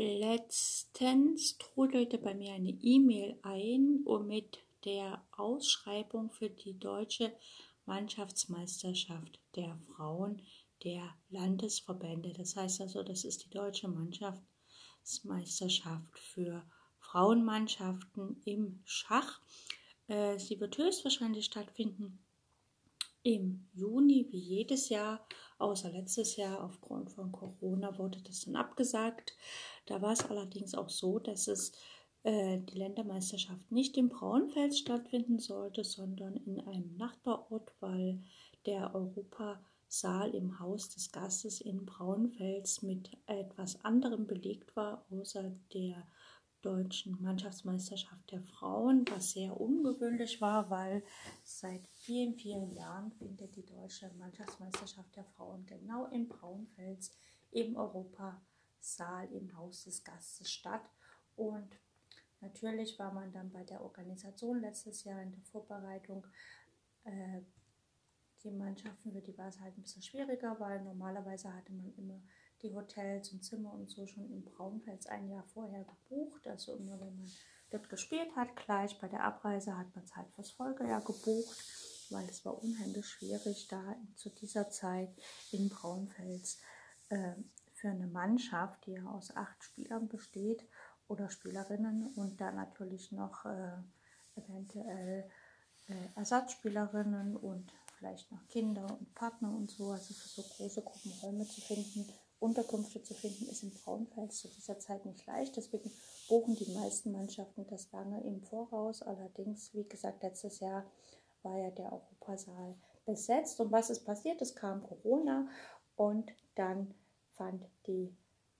Letztens trudelte bei mir eine E-Mail ein und mit der Ausschreibung für die deutsche Mannschaftsmeisterschaft der Frauen der Landesverbände. Das heißt also, das ist die deutsche Mannschaftsmeisterschaft für Frauenmannschaften im Schach. Äh, sie wird höchstwahrscheinlich stattfinden im Juni, wie jedes Jahr, außer letztes Jahr aufgrund von Corona wurde das dann abgesagt. Da war es allerdings auch so, dass es äh, die Ländermeisterschaft nicht im Braunfels stattfinden sollte, sondern in einem Nachbarort, weil der Europasaal im Haus des Gastes in Braunfels mit etwas anderem belegt war, außer der deutschen Mannschaftsmeisterschaft der Frauen, was sehr ungewöhnlich war, weil seit vielen, vielen Jahren findet die deutsche Mannschaftsmeisterschaft der Frauen genau in Braunfels im Europasaal im Haus des Gastes statt. Und natürlich war man dann bei der Organisation letztes Jahr in der Vorbereitung äh, die Mannschaften, für die war es halt ein bisschen schwieriger, weil normalerweise hatte man immer die Hotels und Zimmer und so schon in Braunfels ein Jahr vorher gebucht. Also immer wenn man dort gespielt hat, gleich bei der Abreise hat man es halt fürs Folgejahr gebucht, weil es war unheimlich schwierig, da zu dieser Zeit in Braunfels äh, für eine Mannschaft, die ja aus acht Spielern besteht oder Spielerinnen und dann natürlich noch äh, eventuell äh, Ersatzspielerinnen und vielleicht noch Kinder und Partner und so, also für so große Gruppen Räume zu finden, Unterkünfte zu finden, ist in Braunfels zu dieser Zeit nicht leicht. Deswegen buchen die meisten Mannschaften das lange im Voraus. Allerdings, wie gesagt, letztes Jahr war ja der Europasaal besetzt. Und was ist passiert? Es kam Corona und dann fand die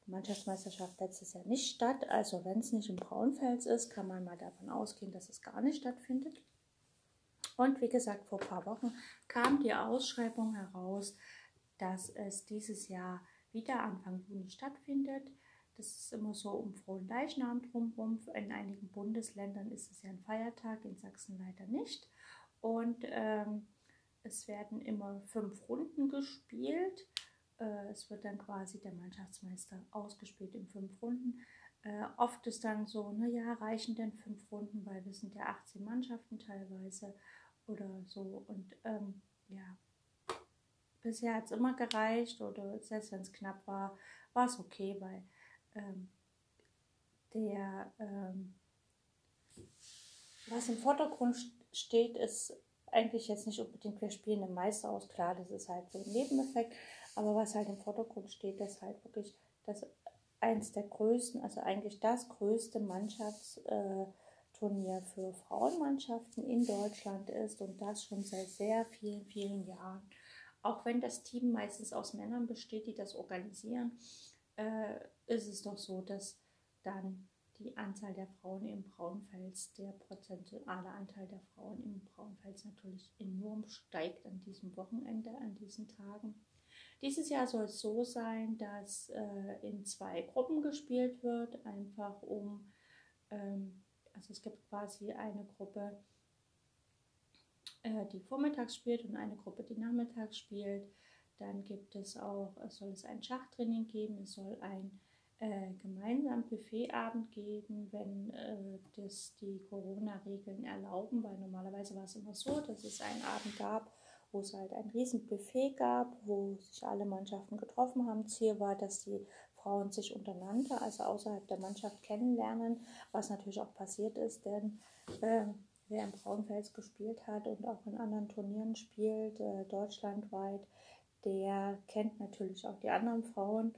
Mannschaftsmeisterschaft letztes Jahr nicht statt. Also wenn es nicht im Braunfels ist, kann man mal davon ausgehen, dass es gar nicht stattfindet. Und wie gesagt, vor ein paar Wochen kam die Ausschreibung heraus, dass es dieses Jahr wieder Anfang Juni stattfindet. Das ist immer so um frohen Leichnam drumherum. In einigen Bundesländern ist es ja ein Feiertag, in Sachsen leider nicht. Und ähm, es werden immer fünf Runden gespielt. Äh, es wird dann quasi der Mannschaftsmeister ausgespielt in fünf Runden. Äh, oft ist dann so, naja, reichen denn fünf Runden, weil wir sind ja 18 Mannschaften teilweise oder so. Und ähm, ja, bisher hat es immer gereicht oder selbst wenn es knapp war, war es okay, weil ähm, der, ähm, was im Vordergrund steht, ist eigentlich jetzt nicht unbedingt, wir spielen den Meister aus, klar, das ist halt so ein Nebeneffekt, aber was halt im Vordergrund steht, ist halt wirklich das eins der größten, also eigentlich das größte Mannschaftsturnier äh, für Frauenmannschaften in Deutschland ist und das schon seit sehr vielen, vielen Jahren. Auch wenn das Team meistens aus Männern besteht, die das organisieren, äh, ist es doch so, dass dann die Anzahl der Frauen im Braunfels, der prozentuale Anteil der Frauen im Braunfels natürlich enorm steigt an diesem Wochenende, an diesen Tagen. Dieses Jahr soll es so sein, dass äh, in zwei Gruppen gespielt wird, einfach um, ähm, also es gibt quasi eine Gruppe, äh, die vormittags spielt und eine Gruppe, die nachmittags spielt. Dann gibt es auch, soll es ein Schachtraining geben, es soll ein äh, gemeinsamen Buffetabend geben, wenn äh, das die Corona-Regeln erlauben, weil normalerweise war es immer so, dass es einen Abend gab, wo es halt ein riesen Buffet gab, wo sich alle Mannschaften getroffen haben. Ziel war, dass die Frauen sich untereinander, also außerhalb der Mannschaft kennenlernen, was natürlich auch passiert ist, denn äh, wer im Braunfels gespielt hat und auch in anderen Turnieren spielt, äh, deutschlandweit, der kennt natürlich auch die anderen Frauen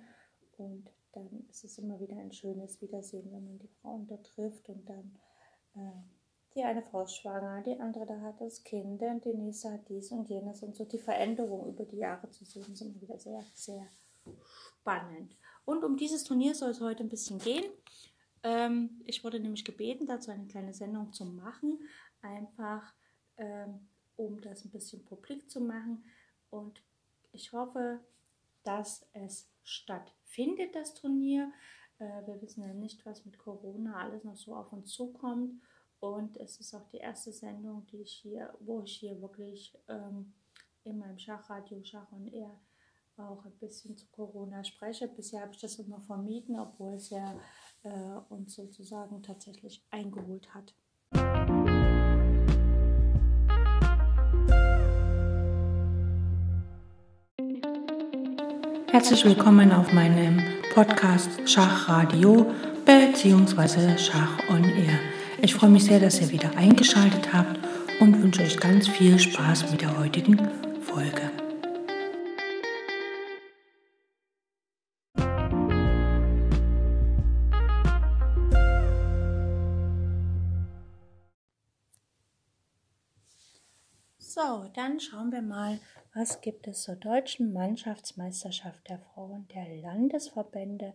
und dann ist es immer wieder ein schönes Wiedersehen, wenn man die Frauen da trifft und dann äh, die eine Frau ist schwanger, die andere da hat das Kind, und die nächste hat dies und jenes und so die Veränderung über die Jahre zu sehen, ist immer wieder sehr, sehr spannend. Und um dieses Turnier soll es heute ein bisschen gehen. Ähm, ich wurde nämlich gebeten, dazu eine kleine Sendung zu machen, einfach ähm, um das ein bisschen publik zu machen. Und ich hoffe, dass es stattfindet, das Turnier. Äh, wir wissen ja nicht, was mit Corona alles noch so auf uns zukommt. Und es ist auch die erste Sendung, die ich hier, wo ich hier wirklich ähm, in meinem Schachradio Schach und eher auch ein bisschen zu Corona spreche. Bisher habe ich das immer vermieden, obwohl es ja äh, uns sozusagen tatsächlich eingeholt hat. Herzlich willkommen auf meinem Podcast Schachradio bzw. Schach on Air. Ich freue mich sehr, dass ihr wieder eingeschaltet habt und wünsche euch ganz viel Spaß mit der heutigen Folge. Schauen wir mal, was gibt es zur deutschen Mannschaftsmeisterschaft der Frauen der Landesverbände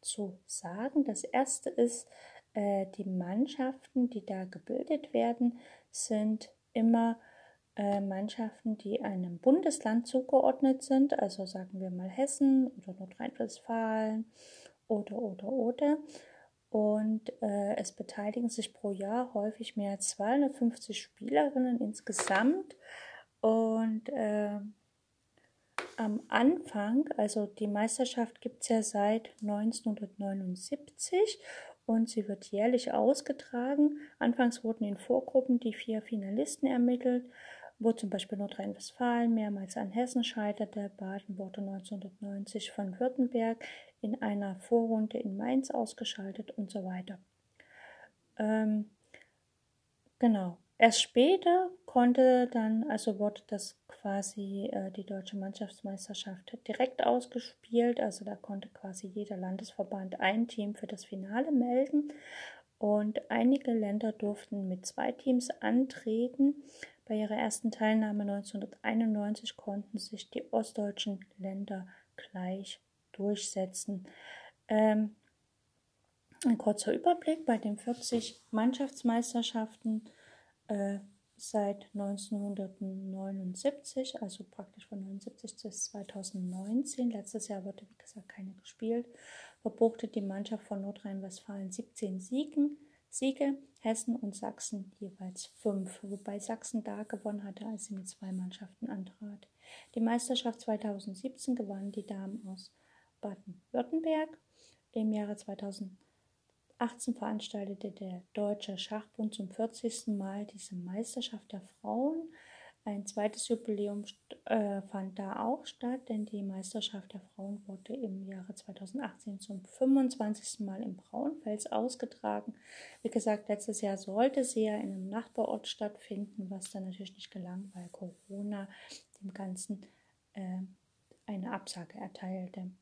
zu sagen. Das erste ist, äh, die Mannschaften, die da gebildet werden, sind immer äh, Mannschaften, die einem Bundesland zugeordnet sind, also sagen wir mal Hessen oder Nordrhein-Westfalen oder oder oder. Und äh, es beteiligen sich pro Jahr häufig mehr als 250 Spielerinnen insgesamt. Und äh, am Anfang, also die Meisterschaft gibt es ja seit 1979 und sie wird jährlich ausgetragen. Anfangs wurden in Vorgruppen die vier Finalisten ermittelt, wo zum Beispiel Nordrhein-Westfalen mehrmals an Hessen scheiterte. Baden wurde 1990 von Württemberg in einer Vorrunde in Mainz ausgeschaltet und so weiter. Ähm, genau. Erst später konnte dann, also wurde das quasi äh, die deutsche Mannschaftsmeisterschaft direkt ausgespielt. Also da konnte quasi jeder Landesverband ein Team für das Finale melden. Und einige Länder durften mit zwei Teams antreten. Bei ihrer ersten Teilnahme 1991 konnten sich die ostdeutschen Länder gleich durchsetzen. Ähm, ein kurzer Überblick bei den 40 Mannschaftsmeisterschaften äh, seit 1979, also praktisch von 1979 bis 2019. Letztes Jahr wurde, wie gesagt, keine gespielt. Verbuchte die Mannschaft von Nordrhein-Westfalen 17 Siegen, Siege, Hessen und Sachsen jeweils fünf, wobei Sachsen da gewonnen hatte, als sie mit zwei Mannschaften antrat. Die Meisterschaft 2017 gewannen die Damen aus Baden-Württemberg. Im Jahre 2018 veranstaltete der Deutsche Schachbund zum 40. Mal diese Meisterschaft der Frauen. Ein zweites Jubiläum äh, fand da auch statt, denn die Meisterschaft der Frauen wurde im Jahre 2018 zum 25. Mal im Braunfels ausgetragen. Wie gesagt, letztes Jahr sollte sie ja in einem Nachbarort stattfinden, was dann natürlich nicht gelang, weil Corona dem Ganzen äh, eine Absage erteilte.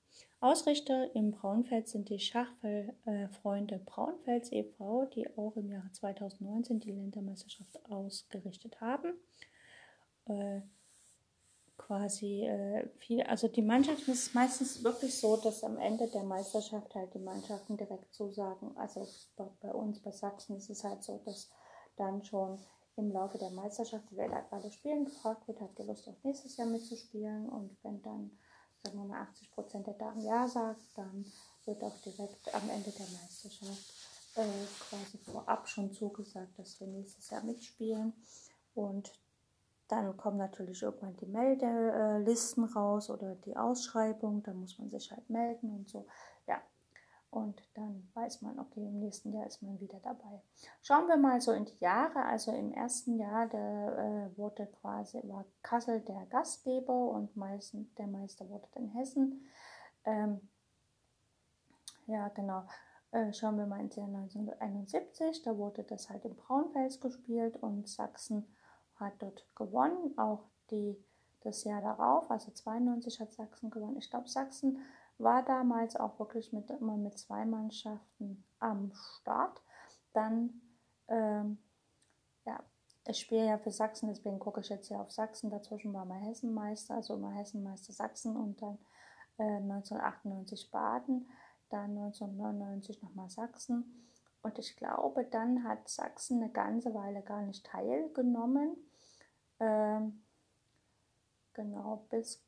Ausrichter im Braunfeld sind die Schachfreunde Braunfels e.V., die auch im Jahre 2019 die Ländermeisterschaft ausgerichtet haben. Äh, quasi äh, viel, also die Mannschaften ist meistens wirklich so, dass am Ende der Meisterschaft halt die Mannschaften direkt zusagen. Also bei, uns, bei Sachsen ist es halt so, dass dann schon im Laufe der Meisterschaft, die wir alle spielen, gefragt wird, habt ihr Lust auch nächstes Jahr mitzuspielen und wenn dann sagen wir mal 80 Prozent der Damen Ja sagt, dann wird auch direkt am Ende der Meisterschaft äh, quasi vorab schon zugesagt, dass wir nächstes Jahr mitspielen. Und dann kommen natürlich irgendwann die Meldelisten raus oder die Ausschreibung, da muss man sich halt melden und so. Und dann weiß man, okay, im nächsten Jahr ist man wieder dabei. Schauen wir mal so in die Jahre. Also im ersten Jahr der, äh, wurde quasi, war Kassel der Gastgeber und meisten, der Meister wurde dann Hessen. Ähm, ja, genau. Äh, schauen wir mal ins Jahr 1971, da wurde das halt im Braunfels gespielt und Sachsen hat dort gewonnen. Auch die, das Jahr darauf, also 92 hat Sachsen gewonnen. Ich glaube, Sachsen war damals auch wirklich mit, immer mit zwei Mannschaften am Start. Dann, ähm, ja, ich spiele ja für Sachsen, deswegen gucke ich jetzt ja auf Sachsen. Dazwischen war mal Hessenmeister, also immer Hessenmeister Sachsen und dann äh, 1998 Baden, dann 1999 nochmal Sachsen. Und ich glaube, dann hat Sachsen eine ganze Weile gar nicht teilgenommen. Ähm, genau, bis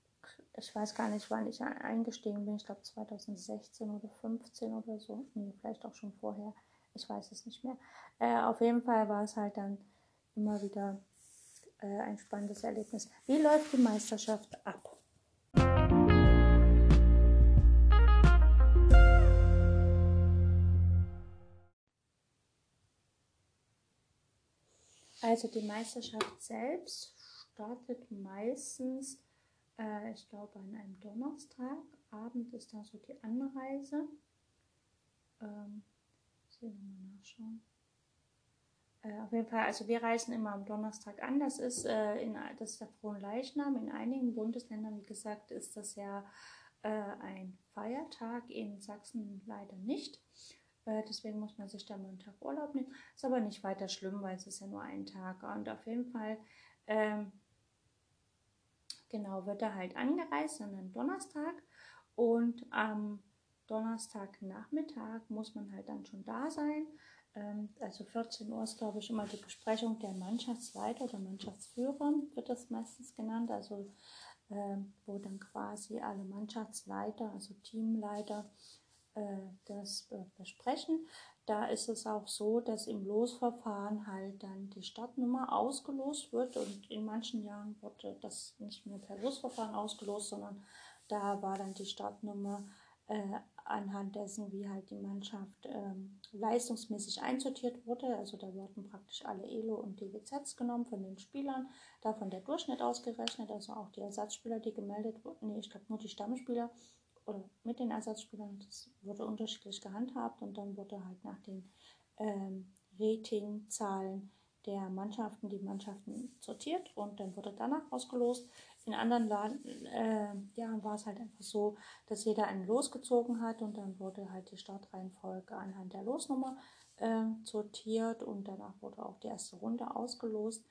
ich weiß gar nicht, wann ich eingestiegen bin. Ich glaube 2016 oder 15 oder so. Nee, vielleicht auch schon vorher. Ich weiß es nicht mehr. Äh, auf jeden Fall war es halt dann immer wieder äh, ein spannendes Erlebnis. Wie läuft die Meisterschaft ab? Also die Meisterschaft selbst startet meistens äh, ich glaube, an einem Donnerstag. Abend ist da so die Anreise. Ähm, ich will nochmal nachschauen. Äh, auf jeden Fall, also wir reisen immer am Donnerstag an. Das ist, äh, in, das ist der Fronleichnam. In einigen Bundesländern, wie gesagt, ist das ja äh, ein Feiertag. In Sachsen leider nicht. Äh, deswegen muss man sich da mal einen Tag Urlaub nehmen. Ist aber nicht weiter schlimm, weil es ist ja nur ein Tag. Und auf jeden Fall, ähm, genau, wird er halt angereist an einem Donnerstag. Und am Donnerstagnachmittag muss man halt dann schon da sein. Ähm, also 14 Uhr ist, glaube ich, immer die Besprechung der Mannschaftsleiter oder Mannschaftsführer, wird das meistens genannt. Also ähm, wo dann quasi alle Mannschaftsleiter, also Teamleiter, äh, das besprechen. Da ist es auch so, dass im Losverfahren halt dann die Startnummer ausgelost wird und in manchen Jahren wurde das nicht mehr per Losverfahren ausgelost, sondern da war dann die Startnummer äh, anhand dessen, wie halt die Mannschaft ähm, leistungsmäßig einsortiert wurde. Also da wurden praktisch alle ELO und DWZs genommen von den Spielern, davon der Durchschnitt ausgerechnet, also auch die Ersatzspieler, die gemeldet wurden. Nee, ich glaube nur die Stammspieler oder mit den Ersatzspielern, das wurde unterschiedlich gehandhabt und dann wurde halt nach den ähm, Ratingzahlen der Mannschaften die Mannschaften sortiert und dann wurde danach ausgelost. In anderen Laden, äh, ja, war es halt einfach so, dass jeder einen losgezogen hat und dann wurde halt die Startreihenfolge anhand der Losnummer äh, sortiert und danach wurde auch die erste Runde ausgelost.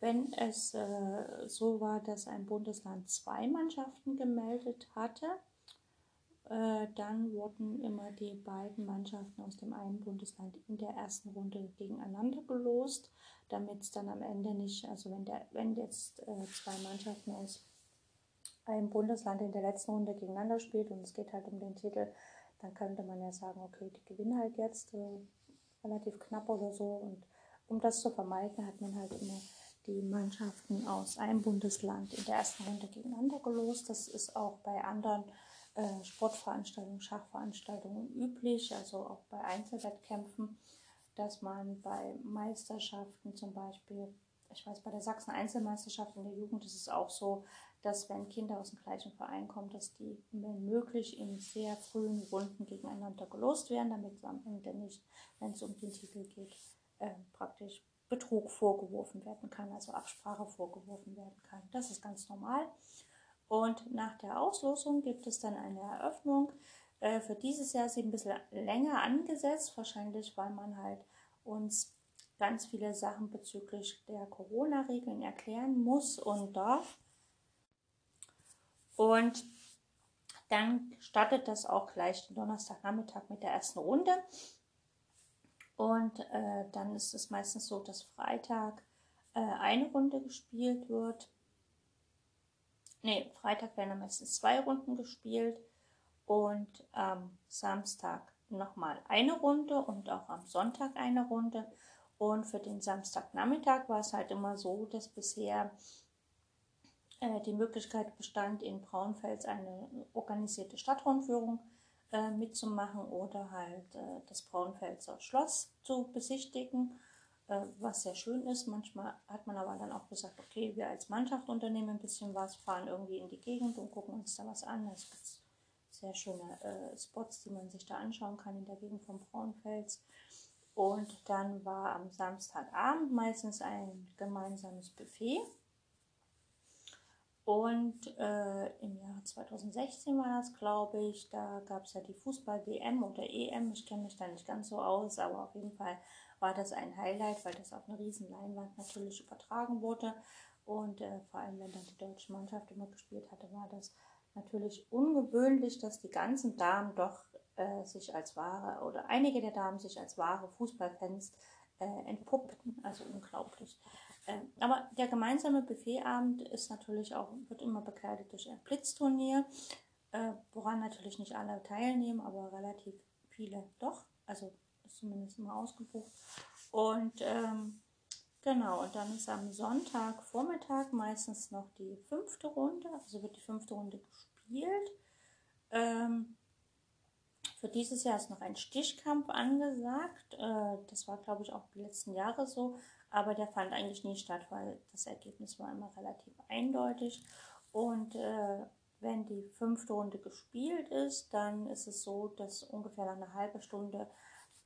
Wenn es äh, so war, dass ein Bundesland zwei Mannschaften gemeldet hatte, dann wurden immer die beiden Mannschaften aus dem einen Bundesland in der ersten Runde gegeneinander gelost, damit es dann am Ende nicht, also wenn, der, wenn jetzt äh, zwei Mannschaften aus einem Bundesland in der letzten Runde gegeneinander spielt und es geht halt um den Titel, dann könnte man ja sagen, okay, die gewinnen halt jetzt äh, relativ knapp oder so. Und um das zu vermeiden, hat man halt immer die Mannschaften aus einem Bundesland in der ersten Runde gegeneinander gelost. Das ist auch bei anderen äh, Sportveranstaltungen, Schachveranstaltungen üblich, also auch bei Einzelwettkämpfen, dass man bei Meisterschaften zum Beispiel, ich weiß, bei der Sachsen Einzelmeisterschaft in der Jugend ist es auch so, dass wenn Kinder aus dem gleichen Verein kommen, dass die, wenn möglich, in sehr frühen Runden gegeneinander gelost werden, damit am Ende nicht, wenn es um den Titel geht, äh, praktisch Betrug vorgeworfen werden kann, also Absprache vorgeworfen werden kann. Das ist ganz normal. Und nach der Auslosung gibt es dann eine Eröffnung. Äh, für dieses Jahr ist sie ein bisschen länger angesetzt, wahrscheinlich weil man halt uns ganz viele Sachen bezüglich der Corona-Regeln erklären muss und darf. Und dann startet das auch gleich den Donnerstagnachmittag mit der ersten Runde. Und äh, dann ist es meistens so, dass Freitag äh, eine Runde gespielt wird nee, Freitag werden meistens zwei Runden gespielt und am Samstag nochmal eine Runde und auch am Sonntag eine Runde. Und für den Samstagnachmittag war es halt immer so, dass bisher äh, die Möglichkeit bestand, in Braunfels eine organisierte Stadtrundführung äh, mitzumachen oder halt äh, das Braunfelser Schloss zu besichtigen. Äh, was sehr schön ist. Manchmal hat man aber dann auch gesagt, okay, wir als Mannschaft unternehmen ein bisschen was, fahren irgendwie in die Gegend und gucken uns da was an. Es gibt sehr schöne äh, Spots, die man sich da anschauen kann in der Gegend von Braunfels. Und dann war am Samstagabend meistens ein gemeinsames Buffet. Und äh, im Jahr 2016 war das, glaube ich, da gab es ja die Fußball-WM oder EM. Ich kenne mich da nicht ganz so aus, aber auf jeden Fall war das ein Highlight, weil das auf einer riesen Leinwand natürlich übertragen wurde. Und äh, vor allem, wenn dann die deutsche Mannschaft immer gespielt hatte, war das natürlich ungewöhnlich, dass die ganzen Damen doch äh, sich als wahre oder einige der Damen sich als wahre Fußballfans äh, entpuppten. Also unglaublich. Äh, aber der gemeinsame Buffetabend ist natürlich auch, wird immer begleitet durch ein Blitzturnier, äh, woran natürlich nicht alle teilnehmen, aber relativ viele doch. Also zumindest immer ausgebucht. Und ähm, genau, und dann ist am Sonntagvormittag meistens noch die fünfte Runde, also wird die fünfte Runde gespielt. Ähm, für dieses Jahr ist noch ein Stichkampf angesagt. Äh, das war, glaube ich, auch die letzten Jahre so. Aber der fand eigentlich nie statt, weil das Ergebnis war immer relativ eindeutig. Und äh, wenn die fünfte Runde gespielt ist, dann ist es so, dass ungefähr eine halbe Stunde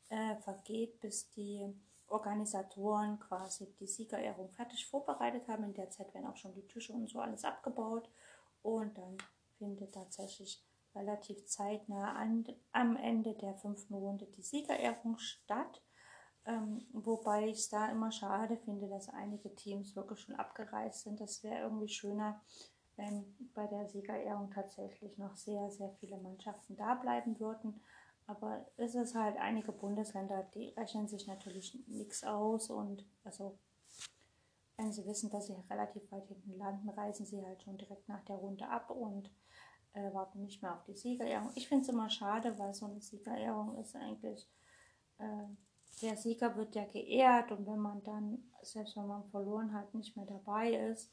äh, vergeht, bis die Organisatoren quasi die Siegerehrung fertig vorbereitet haben. In der Zeit werden auch schon die Tische und so alles abgebaut. Und dann findet tatsächlich relativ zeitnah an, am Ende der fünften Runde die Siegerehrung statt. Ähm, wobei ich es da immer schade finde, dass einige Teams wirklich schon abgereist sind. Das wäre irgendwie schöner, wenn bei der Siegerehrung tatsächlich noch sehr, sehr viele Mannschaften da bleiben würden. Aber es ist halt einige Bundesländer, die rechnen sich natürlich nichts aus und also wenn sie wissen, dass sie relativ weit hinten landen, reisen sie halt schon direkt nach der Runde ab und äh, warten nicht mehr auf die Siegerehrung. Ich finde es immer schade, weil so eine Siegerehrung ist eigentlich, äh, der Sieger wird ja geehrt und wenn man dann, selbst wenn man verloren hat, nicht mehr dabei ist,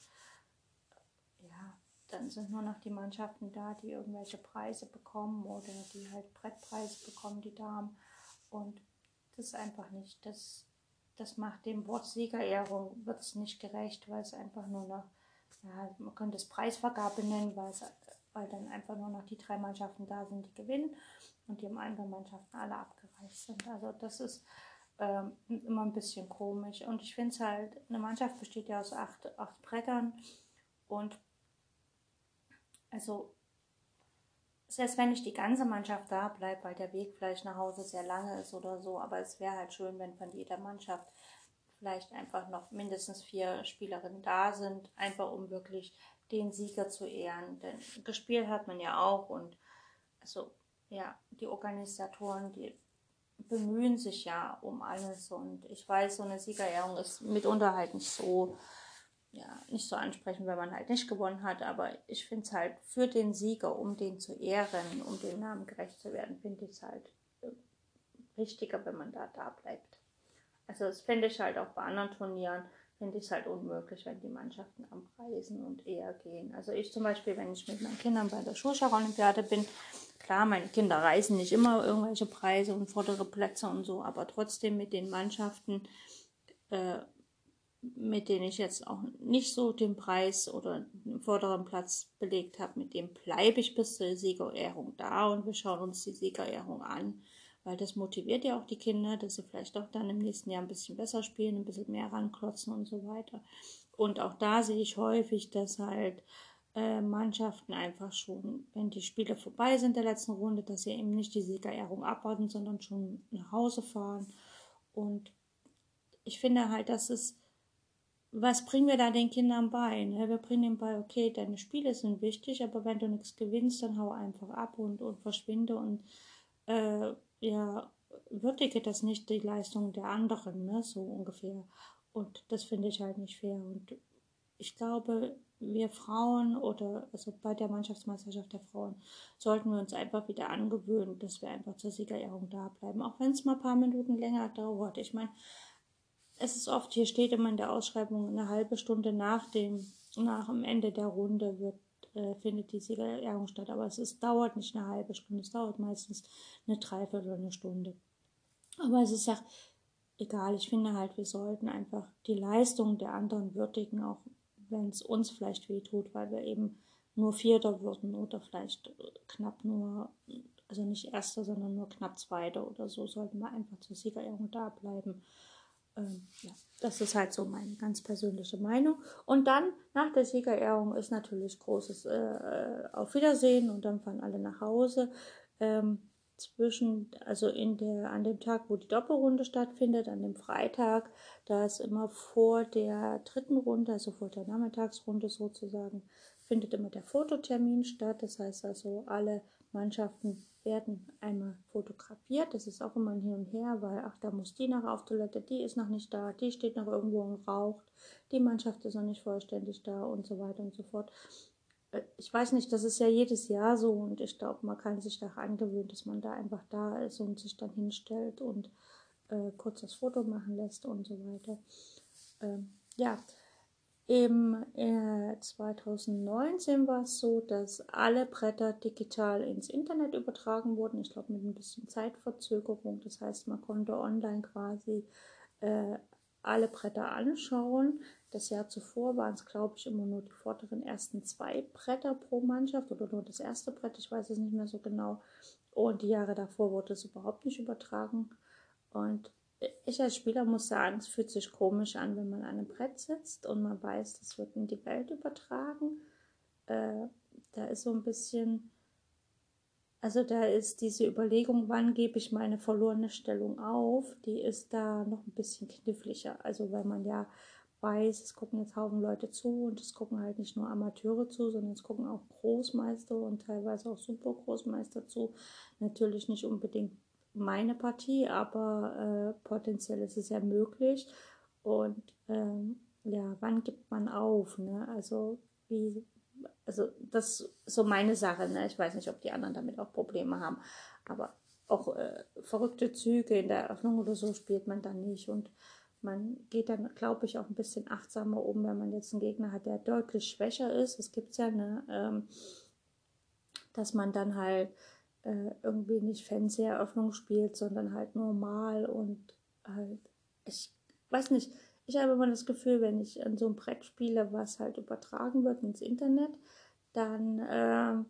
dann sind nur noch die Mannschaften da, die irgendwelche Preise bekommen oder die halt Brettpreise bekommen, die Damen. Und das ist einfach nicht, das, das macht dem Wort Siegerehrung, wird es nicht gerecht, weil es einfach nur noch, ja, man könnte es Preisvergabe nennen, weil, es, weil dann einfach nur noch die drei Mannschaften da sind, die gewinnen und die anderen Mannschaften alle abgereist sind. Also das ist ähm, immer ein bisschen komisch. Und ich finde es halt, eine Mannschaft besteht ja aus acht, acht Brettern und also selbst wenn nicht die ganze Mannschaft da bleibt, weil der Weg vielleicht nach Hause sehr lange ist oder so, aber es wäre halt schön, wenn von jeder Mannschaft vielleicht einfach noch mindestens vier Spielerinnen da sind, einfach um wirklich den Sieger zu ehren. Denn gespielt hat man ja auch und also ja, die Organisatoren, die bemühen sich ja um alles und ich weiß, so eine Siegerehrung ist mitunter halt nicht so ja, nicht so ansprechen, wenn man halt nicht gewonnen hat, aber ich finde es halt für den Sieger, um den zu ehren, um dem Namen gerecht zu werden, finde ich es halt äh, richtiger, wenn man da da bleibt. Also das finde ich halt auch bei anderen Turnieren, finde ich es halt unmöglich, wenn die Mannschaften am Reisen und eher gehen. Also ich zum Beispiel, wenn ich mit meinen Kindern bei der Schulschach-Olympiade bin, klar, meine Kinder reisen nicht immer irgendwelche Preise und vordere Plätze und so, aber trotzdem mit den Mannschaften äh, mit denen ich jetzt auch nicht so den Preis oder den vorderen Platz belegt habe, mit dem bleibe ich bis zur Siegerehrung da und wir schauen uns die Siegerehrung an, weil das motiviert ja auch die Kinder, dass sie vielleicht auch dann im nächsten Jahr ein bisschen besser spielen, ein bisschen mehr ranklotzen und so weiter. Und auch da sehe ich häufig, dass halt äh, Mannschaften einfach schon, wenn die Spiele vorbei sind der letzten Runde, dass sie eben nicht die Siegerehrung abwarten, sondern schon nach Hause fahren. Und ich finde halt, dass es was bringen wir da den Kindern bei? Ne? Wir bringen ihnen bei, okay, deine Spiele sind wichtig, aber wenn du nichts gewinnst, dann hau einfach ab und, und verschwinde und äh, ja, würdige das nicht die Leistung der anderen, ne? so ungefähr. Und das finde ich halt nicht fair. Und ich glaube, wir Frauen oder also bei der Mannschaftsmeisterschaft der Frauen sollten wir uns einfach wieder angewöhnen, dass wir einfach zur Siegerehrung da bleiben, auch wenn es mal ein paar Minuten länger dauert. Ich meine, es ist oft, hier steht immer in der Ausschreibung, eine halbe Stunde nach dem, nach dem Ende der Runde wird, äh, findet die Siegerehrung statt. Aber es ist, dauert nicht eine halbe Stunde, es dauert meistens eine Dreiviertel oder eine Stunde. Aber es ist ja egal. Ich finde halt, wir sollten einfach die Leistung der anderen würdigen, auch wenn es uns vielleicht wehtut, weil wir eben nur Vierter würden oder vielleicht knapp nur, also nicht Erster, sondern nur knapp Zweiter oder so, sollten wir einfach zur Siegerehrung da bleiben ähm, ja, das ist halt so meine ganz persönliche Meinung. Und dann nach der Siegerehrung ist natürlich großes äh, Auf Wiedersehen und dann fahren alle nach Hause. Ähm, zwischen, also in der, an dem Tag, wo die Doppelrunde stattfindet, an dem Freitag, da ist immer vor der dritten Runde, also vor der Nachmittagsrunde sozusagen, findet immer der Fototermin statt. Das heißt also, alle Mannschaften werden einmal fotografiert. Das ist auch immer ein Hin und Her, weil, ach, da muss die noch auf Toilette, die ist noch nicht da, die steht noch irgendwo und raucht, die Mannschaft ist noch nicht vollständig da und so weiter und so fort. Äh, ich weiß nicht, das ist ja jedes Jahr so und ich glaube, man kann sich da angewöhnen, dass man da einfach da ist und sich dann hinstellt und äh, kurz das Foto machen lässt und so weiter. Ähm, ja, Im äh, 2019 war es so, dass alle Bretter digital ins Internet übertragen wurden. Ich glaube mit ein bisschen Zeitverzögerung. Das heißt, man konnte online quasi äh, alle Bretter anschauen. Das Jahr zuvor waren es, glaube ich, immer nur die vorderen ersten zwei Bretter pro Mannschaft oder nur das erste Brett, ich weiß es nicht mehr so genau. Und die Jahre davor wurde es überhaupt nicht übertragen. Und ich als Spieler muss sagen, es fühlt sich komisch an, wenn man an einem Brett sitzt und man weiß, das wird in die Welt übertragen. Äh, da ist so ein bisschen, also da ist diese Überlegung, wann gebe ich meine verlorene Stellung auf, die ist da noch ein bisschen kniffliger. Also weil man ja weiß, es gucken jetzt Haufen Leute zu und es gucken halt nicht nur Amateure zu, sondern es gucken auch Großmeister und teilweise auch Supergroßmeister zu. Natürlich nicht unbedingt meine Partie, aber äh, potenziell ist es ja möglich. Und ähm, ja, wann gibt man auf? Ne? Also wie, also das ist so meine Sache. Ne? Ich weiß nicht, ob die anderen damit auch Probleme haben, aber auch äh, verrückte Züge in der Eröffnung oder so spielt man dann nicht und man geht dann, glaube ich, auch ein bisschen achtsamer um, wenn man jetzt einen Gegner hat, der deutlich schwächer ist. Es gibt ja, ne, ähm, dass man dann halt äh, irgendwie nicht Fernseheröffnung spielt, sondern halt normal und halt, ich weiß nicht, ich habe immer das Gefühl, wenn ich an so einem Brett spiele, was halt übertragen wird ins Internet, dann, äh,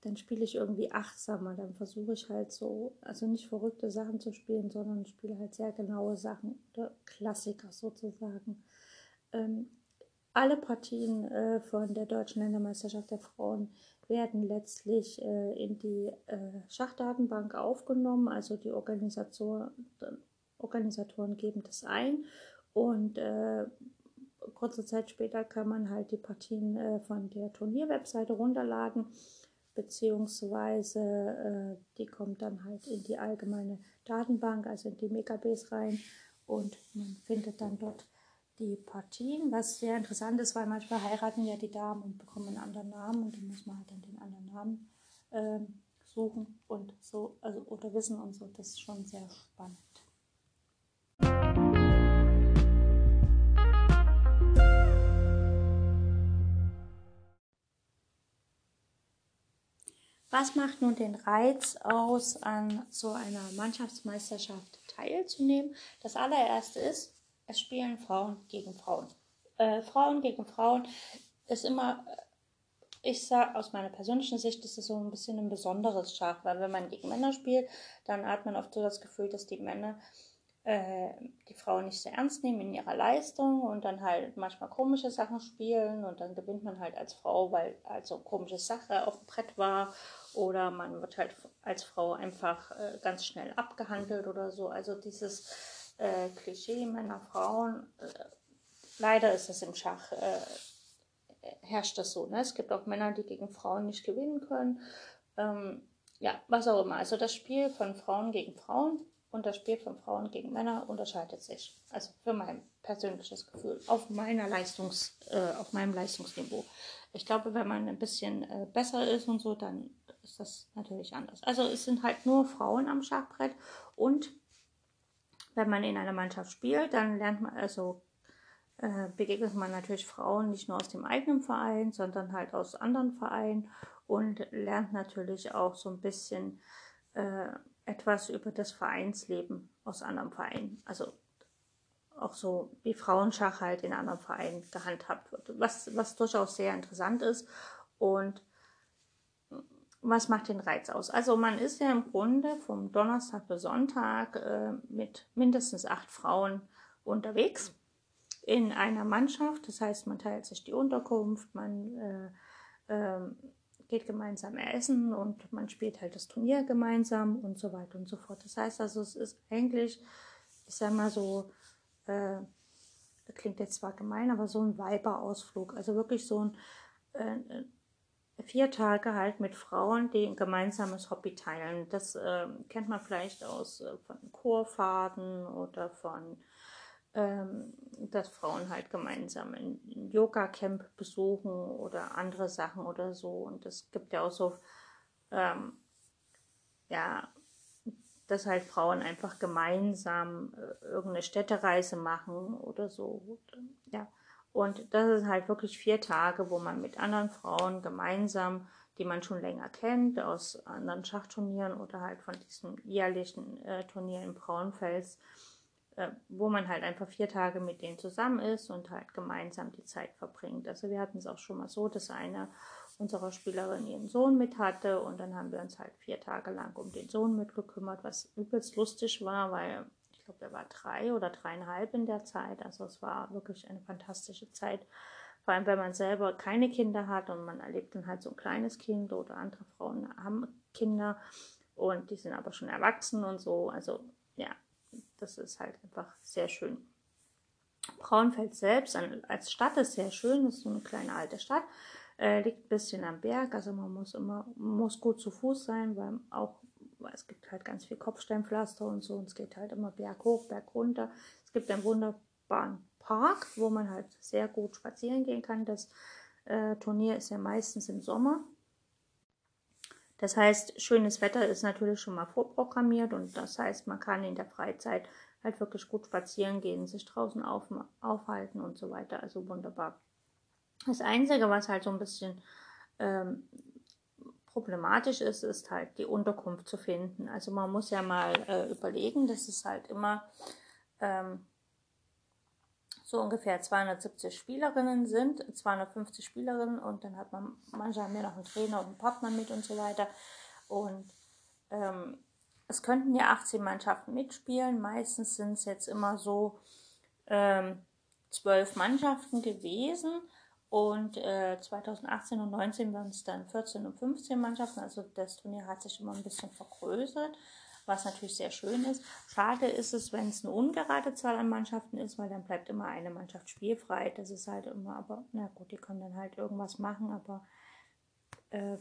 dann spiele ich irgendwie achtsamer. Dann versuche ich halt so, also nicht verrückte Sachen zu spielen, sondern spiele halt sehr genaue Sachen oder Klassiker sozusagen. Ähm, alle Partien äh, von der deutschen Ländermeisterschaft der Frauen werden letztlich äh, in die äh, Schachdatenbank aufgenommen. Also die Organisation, Organisatoren geben das ein und äh, kurze Zeit später kann man halt die Partien äh, von der Turnierwebseite runterladen, beziehungsweise äh, die kommt dann halt in die allgemeine Datenbank, also in die Megabase rein und man findet dann dort die Partien, was sehr interessant ist, weil manchmal heiraten ja die Damen und bekommen einen anderen Namen und dann muss man halt dann den anderen Namen ähm, suchen und so, also oder wissen und so. Das ist schon sehr spannend. Was macht nun den Reiz aus, an so einer Mannschaftsmeisterschaft teilzunehmen? Das allererste ist, es spielen Frauen gegen Frauen. Äh, Frauen gegen Frauen ist immer, ich sage aus meiner persönlichen Sicht, ist es so ein bisschen ein besonderes Schach, weil wenn man gegen Männer spielt, dann hat man oft so das Gefühl, dass die Männer äh, die Frauen nicht sehr ernst nehmen in ihrer Leistung und dann halt manchmal komische Sachen spielen und dann gewinnt man halt als Frau, weil also komische Sache auf dem Brett war oder man wird halt als Frau einfach äh, ganz schnell abgehandelt oder so. Also dieses äh, Klischee Männer, Frauen. Äh, leider ist das im Schach, äh, herrscht das so. Ne? Es gibt auch Männer, die gegen Frauen nicht gewinnen können. Ähm, ja, was auch immer. Also das Spiel von Frauen gegen Frauen und das Spiel von Frauen gegen Männer unterscheidet sich. Also für mein persönliches Gefühl, auf meiner Leistungs, äh, auf meinem Leistungsniveau. Ich glaube, wenn man ein bisschen äh, besser ist und so, dann ist das natürlich anders. Also es sind halt nur Frauen am Schachbrett und wenn man in einer Mannschaft spielt, dann lernt man, also äh, begegnet man natürlich Frauen nicht nur aus dem eigenen Verein, sondern halt aus anderen Vereinen und lernt natürlich auch so ein bisschen äh, etwas über das Vereinsleben aus anderen Vereinen. Also auch so wie Frauenschach halt in anderen Vereinen gehandhabt wird, was, was durchaus sehr interessant ist und was macht den Reiz aus? Also man ist ja im Grunde vom Donnerstag bis Sonntag äh, mit mindestens acht Frauen unterwegs in einer Mannschaft. Das heißt, man teilt sich die Unterkunft, man äh, äh, geht gemeinsam essen und man spielt halt das Turnier gemeinsam und so weiter und so fort. Das heißt also, es ist eigentlich, ich sag mal so, äh, klingt jetzt zwar gemein, aber so ein Weiberausflug. Also wirklich so ein äh, vier Tage halt mit Frauen, die ein gemeinsames Hobby teilen. Das äh, kennt man vielleicht aus äh, von Chorfahrten oder von, ähm, dass Frauen halt gemeinsam ein, Yoga-Camp besuchen oder andere Sachen oder so. Und es gibt ja auch so, ähm, ja, dass halt Frauen einfach gemeinsam äh, irgendeine Städtereise machen oder so. Ja. Und das ist halt wirklich vier Tage, wo man mit anderen Frauen gemeinsam, die man schon länger kennt, aus anderen Schachturnieren oder halt von diesem jährlichen äh, Turnier in Braunfels, äh, wo man halt einfach vier Tage mit denen zusammen ist und halt gemeinsam die Zeit verbringt. Also wir hatten es auch schon mal so, dass eine unserer Spielerinnen ihren Sohn mit hatte und dann haben wir uns halt vier Tage lang um den Sohn mitgekümmert, was übelst lustig war, weil glaube, er war drei oder dreieinhalb in der Zeit. Also es war wirklich eine fantastische Zeit. Vor allem, wenn man selber keine Kinder hat und man erlebt dann halt so ein kleines Kind oder andere Frauen haben Kinder und die sind aber schon erwachsen und so. Also ja, das ist halt einfach sehr schön. Braunfeld selbst als Stadt ist sehr schön, das ist so eine kleine alte Stadt, äh, liegt ein bisschen am Berg, also man muss immer muss gut zu Fuß sein, weil auch es gibt halt ganz viel Kopfsteinpflaster und so und es geht halt immer Berg hoch, Berg runter. Es gibt einen wunderbaren Park, wo man halt sehr gut spazieren gehen kann. Das äh, Turnier ist ja meistens im Sommer. Das heißt, schönes Wetter ist natürlich schon mal vorprogrammiert und das heißt, man kann in der Freizeit halt wirklich gut spazieren gehen, sich draußen auf, aufhalten und so weiter. Also wunderbar. Das Einzige, was halt so ein bisschen ähm, problematisch ist, ist halt die Unterkunft zu finden. Also man muss ja mal äh, überlegen, dass es halt immer ähm, so ungefähr 270 Spielerinnen sind, 250 Spielerinnen und dann hat man, haben ja noch einen Trainer und einen Partner mit und so weiter. Und ähm, es könnten ja 18 Mannschaften mitspielen. Meistens sind es jetzt immer so ähm, zwölf Mannschaften gewesen. Und äh, 2018 und 2019 waren es dann 14 und 15 Mannschaften. Also das Turnier hat sich immer ein bisschen vergrößert, was natürlich sehr schön ist. Schade ist es, wenn es eine ungerade Zahl an Mannschaften ist, weil dann bleibt immer eine Mannschaft spielfrei. Das ist halt immer, aber na gut, die können dann halt irgendwas machen, aber äh,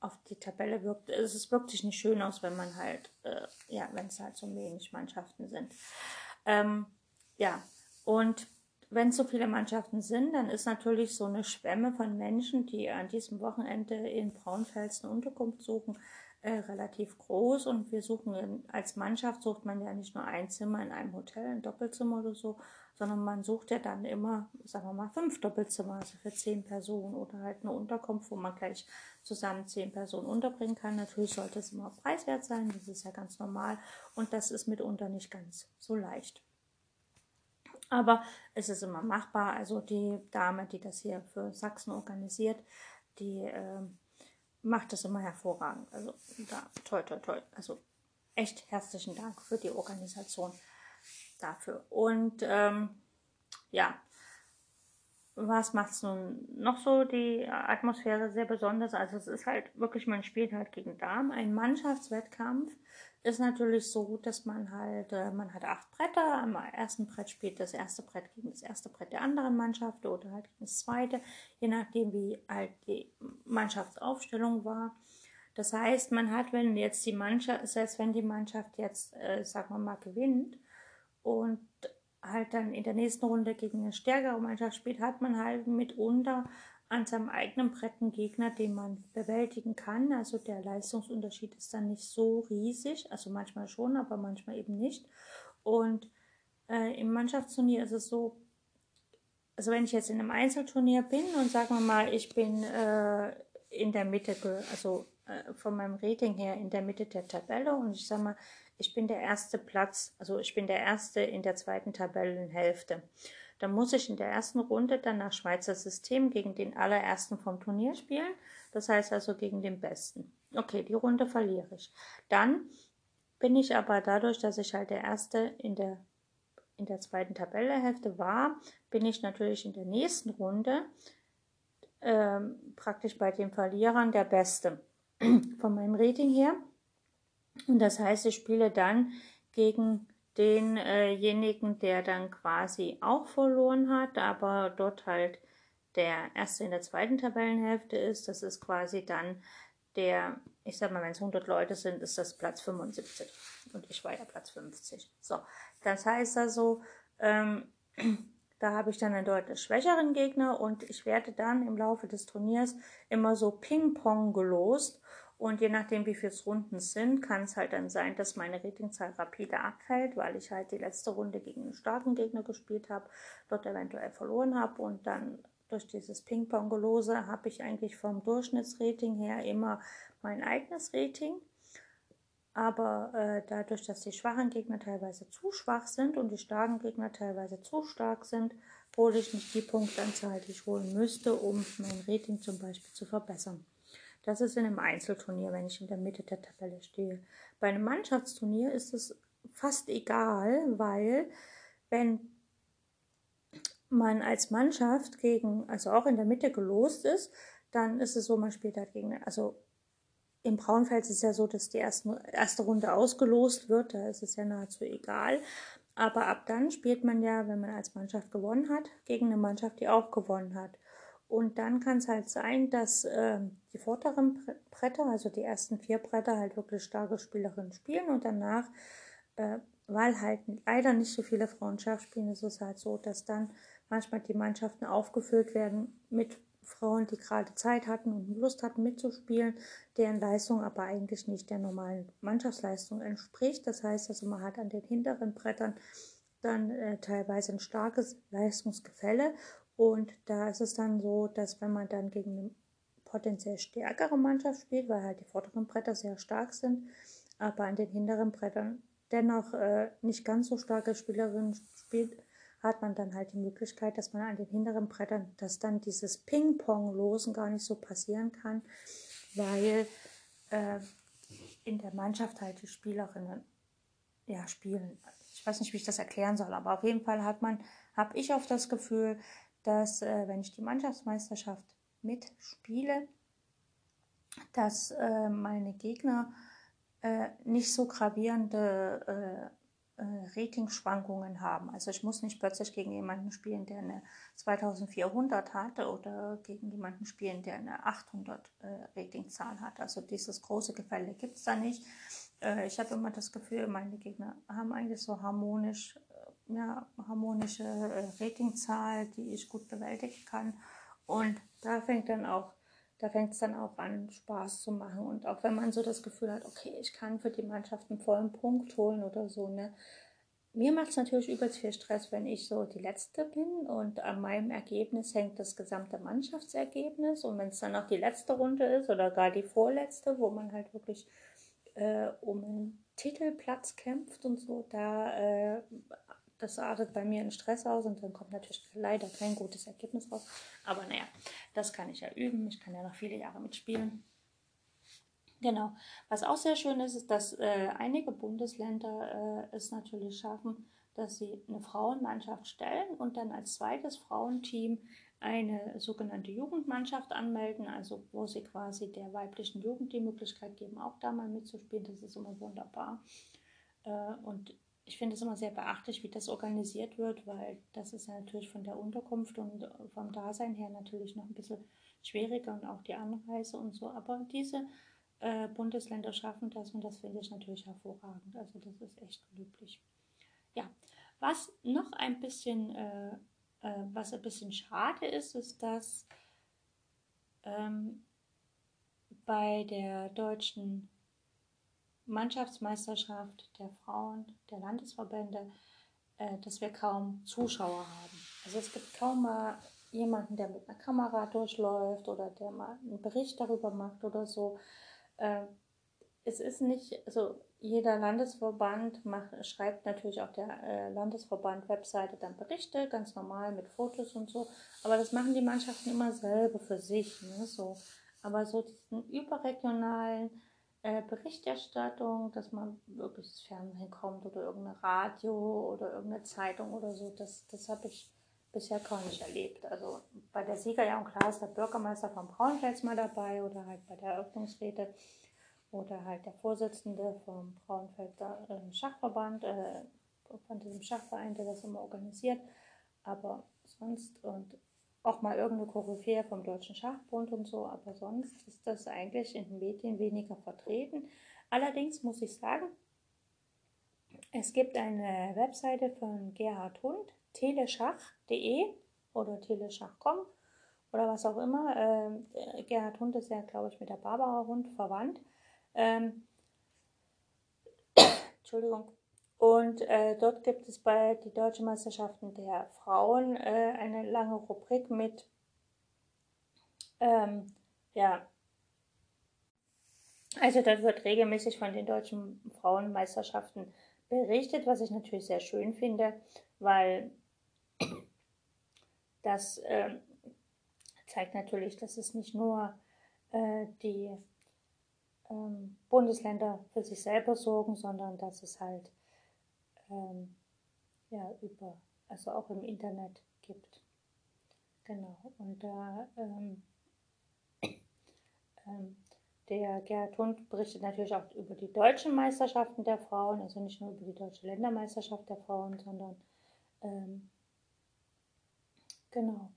auf die Tabelle wirkt, es ist wirklich nicht schön aus, wenn man halt, äh, ja, wenn es halt so wenig Mannschaften sind. Ähm, ja, und wenn so viele Mannschaften sind, dann ist natürlich so eine Schwemme von Menschen, die an diesem Wochenende in Braunfels eine Unterkunft suchen, äh, relativ groß. Und wir suchen in, als Mannschaft sucht man ja nicht nur ein Zimmer in einem Hotel, ein Doppelzimmer oder so, sondern man sucht ja dann immer, sagen wir mal, fünf Doppelzimmer, also für zehn Personen oder halt eine Unterkunft, wo man gleich zusammen zehn Personen unterbringen kann. Natürlich sollte es immer preiswert sein, das ist ja ganz normal und das ist mitunter nicht ganz so leicht. Aber es ist immer machbar. Also die Dame, die das hier für Sachsen organisiert, die äh, macht das immer hervorragend. Also da, toll, toll, toll. Also echt herzlichen Dank für die Organisation dafür. Und ähm, ja, was macht es nun noch so die Atmosphäre sehr besonders? Also es ist halt wirklich, man spielt halt gegen Damen, ein Mannschaftswettkampf ist natürlich so, dass man halt, äh, man hat acht Bretter, am ersten Brett spielt das erste Brett gegen das erste Brett der anderen Mannschaft oder halt gegen das zweite, je nachdem wie halt die Mannschaftsaufstellung war. Das heißt, man hat, wenn jetzt die Mannschaft, selbst wenn die Mannschaft jetzt, äh, sagen wir mal, gewinnt und halt dann in der nächsten Runde gegen eine stärkere Mannschaft spielt, hat man halt mitunter an seinem eigenen Brett einen Gegner, den man bewältigen kann. Also der Leistungsunterschied ist dann nicht so riesig, also manchmal schon, aber manchmal eben nicht. Und äh, im Mannschaftsturnier ist es so, also wenn ich jetzt in einem Einzelturnier bin und sagen wir mal, ich bin äh, in der Mitte, also äh, von meinem Rating her in der Mitte der Tabelle und ich sage mal, ich bin der erste Platz, also ich bin der erste in der zweiten Tabellenhälfte. Da muss ich in der ersten Runde dann nach Schweizer System gegen den allerersten vom Turnier spielen. Das heißt also gegen den Besten. Okay, die Runde verliere ich. Dann bin ich aber dadurch, dass ich halt der Erste in der, in der zweiten Tabellenhälfte war, bin ich natürlich in der nächsten Runde ähm, praktisch bei den Verlierern der Beste von meinem Rating her. Und das heißt, ich spiele dann gegen denjenigen, der dann quasi auch verloren hat, aber dort halt der erste in der zweiten Tabellenhälfte ist. Das ist quasi dann der, ich sag mal, wenn es 100 Leute sind, ist das Platz 75. Und ich war ja Platz 50. So, das heißt also, ähm, da habe ich dann einen deutlich schwächeren Gegner und ich werde dann im Laufe des Turniers immer so Ping-Pong gelost Und je nachdem, wie viele Runden es sind, kann es halt dann sein, dass meine Ratingzahl rapide abfällt, weil ich halt die letzte Runde gegen einen starken Gegner gespielt habe, dort eventuell verloren habe und dann durch dieses Ping-Pong-Gelose habe ich eigentlich vom Durchschnittsrating her immer mein eigenes Rating. Aber äh, dadurch, dass die schwachen Gegner teilweise zu schwach sind und die starken Gegner teilweise zu stark sind, hole ich nicht die Punktanzahl, die ich holen müsste, um mein Rating zum Beispiel zu verbessern. Das ist in einem Einzelturnier, wenn ich in der Mitte der Tabelle stehe. Bei einem Mannschaftsturnier ist es fast egal, weil wenn man als Mannschaft gegen, also auch in der Mitte gelost ist, dann ist es so, man spielt halt gegen, also im Braunfeld ist es ja so, dass die erste, erste Runde ausgelost wird, da ist es ja nahezu egal. Aber ab dann spielt man ja, wenn man als Mannschaft gewonnen hat, gegen eine Mannschaft, die auch gewonnen hat. Und dann kann es halt sein, dass äh, die vorderen Bretter, also die ersten vier Bretter, halt wirklich starke Spielerinnen spielen und danach, äh, weil halt leider nicht so viele Frauen Schach spielen, ist es halt so, dass dann manchmal die Mannschaften aufgefüllt werden mit Frauen, die gerade Zeit hatten und Lust hatten mitzuspielen, deren Leistung aber eigentlich nicht der normalen Mannschaftsleistung entspricht. Das heißt also, man hat an den hinteren Brettern dann äh, teilweise ein starkes Leistungsgefälle und da ist es dann so, dass wenn man dann gegen eine potenziell stärkere Mannschaft spielt, weil halt die vorderen Bretter sehr stark sind, aber an den hinteren Brettern dennoch äh, nicht ganz so starke Spielerinnen spielt, hat man dann halt die Möglichkeit, dass man an den hinteren Brettern, dass dann dieses Ping-Pong-Losen gar nicht so passieren kann, weil äh, in der Mannschaft halt die Spielerinnen ja spielen. Ich weiß nicht, wie ich das erklären soll, aber auf jeden Fall hat man, habe ich oft das Gefühl, dass äh, wenn ich die Mannschaftsmeisterschaft mitspiele, dass äh, meine Gegner äh, nicht so gravierende äh, äh, Ratingschwankungen haben. Also ich muss nicht plötzlich gegen jemanden spielen, der eine 2400 hatte oder gegen jemanden spielen, der eine 800 äh, Ratingzahl hat. Also dieses große Gefälle gibt es da nicht. ich habe immer das Gefühl, meine Gegner haben eigentlich so harmonisch ja, harmonische äh, Ratingzahl, die ich gut bewältigen kann. Und da fängt dann auch, da fängt es dann auch an, Spaß zu machen. Und auch wenn man so das Gefühl hat, okay, ich kann für die Mannschaft einen vollen Punkt holen oder so, ne? Mir macht es natürlich übelst viel Stress, wenn ich so die Letzte bin und an meinem Ergebnis hängt das gesamte Mannschaftsergebnis. Und wenn es dann noch die letzte Runde ist oder gar die vorletzte, wo man halt wirklich äh, um einen Titelplatz kämpft und so, da äh, das artet bei mir in Stress aus und dann kommt natürlich leider kein gutes Ergebnis raus. Aber naja, das kann ich ja üben. Ich kann ja noch viele Jahre mitspielen. Genau. Was auch sehr schön ist, ist, dass äh, einige Bundesländer äh, es natürlich schaffen, dass sie eine Frauenmannschaft stellen und dann als zweites Frauenteam eine sogenannte Jugendmannschaft anmelden, also wo sie quasi der weiblichen Jugend die Möglichkeit geben, auch da mal mitzuspielen. Das ist immer wunderbar. Äh, und ich finde es immer sehr beachtlich, wie das organisiert wird, weil das ist ja natürlich von der Unterkunft und vom Dasein her natürlich noch ein bisschen schwieriger und auch die Anreise und so. Aber diese äh, Bundesländer schaffen das und das finde ich natürlich hervorragend. Also das ist echt löblich. Ja, was noch ein bisschen, äh, äh, was ein bisschen schade ist, ist, dass ähm, bei der deutschen Mannschaftsmeisterschaft der Frauen, der Landesverbände, äh, dass wir kaum Zuschauer haben. Also es gibt kaum mal jemanden, der mit einer Kamera durchläuft oder der mal einen Bericht darüber macht oder so. Äh, es ist nicht, also jeder Landesverband macht, schreibt natürlich auf der äh, Landesverband-Webseite dann Berichte, ganz normal mit Fotos und so. Aber das machen die Mannschaften immer selber für sich. Ne, so. Aber so diesen überregionalen äh, Berichterstattung, dass man wirklich ins Fernsehen kommt oder irgendein Radio oder irgendeine Zeitung oder so, das, das habe ich bisher gar nicht erlebt. Also bei der Siegerjahr und klar ist der Bürgermeister von Braunfels mal dabei oder halt bei der Eröffnungsrede oder halt der Vorsitzende vom Braunfelder äh, Schachverband, äh, von diesem Schachverein, der das immer organisiert. Aber sonst und auch mal irgendeine Koryphäe vom Deutschen Schachbund und so, aber sonst ist das eigentlich in den Medien weniger vertreten. Allerdings muss ich sagen, es gibt eine Webseite von Gerhard Hund, teleschach.de oder teleschach.com oder was auch immer. Äh, Gerhard Hund ist ja, glaube ich, mit der Barbara Hund verwandt. Ähm, Entschuldigung. Und äh, dort gibt es bei die Deutschen Meisterschaften der Frauen äh, eine lange Rubrik mit ähm, ja, also dort wird regelmäßig von den deutschen Frauenmeisterschaften berichtet, was ich natürlich sehr schön finde, weil das äh, zeigt natürlich, dass es nicht nur äh, die ähm, Bundesländer für sich selber sorgen, sondern dass es halt ähm, ja über, also auch im Internet gibt. Genau. Und da ähm, ähm, der Gerhard Hund berichtet natürlich auch über die deutschen Meisterschaften der Frauen, also nicht nur über die deutsche Ländermeisterschaft der Frauen, sondern ähm, genau.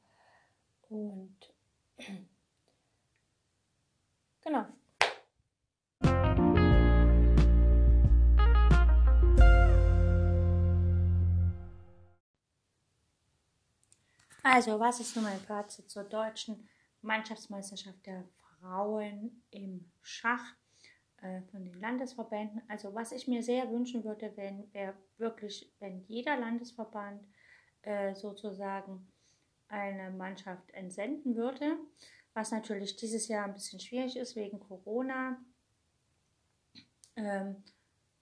Und genau. Also, was ist nun mein Fazit zur deutschen Mannschaftsmeisterschaft der Frauen im Schach äh, von den Landesverbänden. Also was ich mir sehr wünschen würde, wenn wäre wirklich, wenn jeder Landesverband äh, sozusagen eine Mannschaft entsenden würde, was natürlich dieses Jahr ein bisschen schwierig ist wegen Corona. Ähm,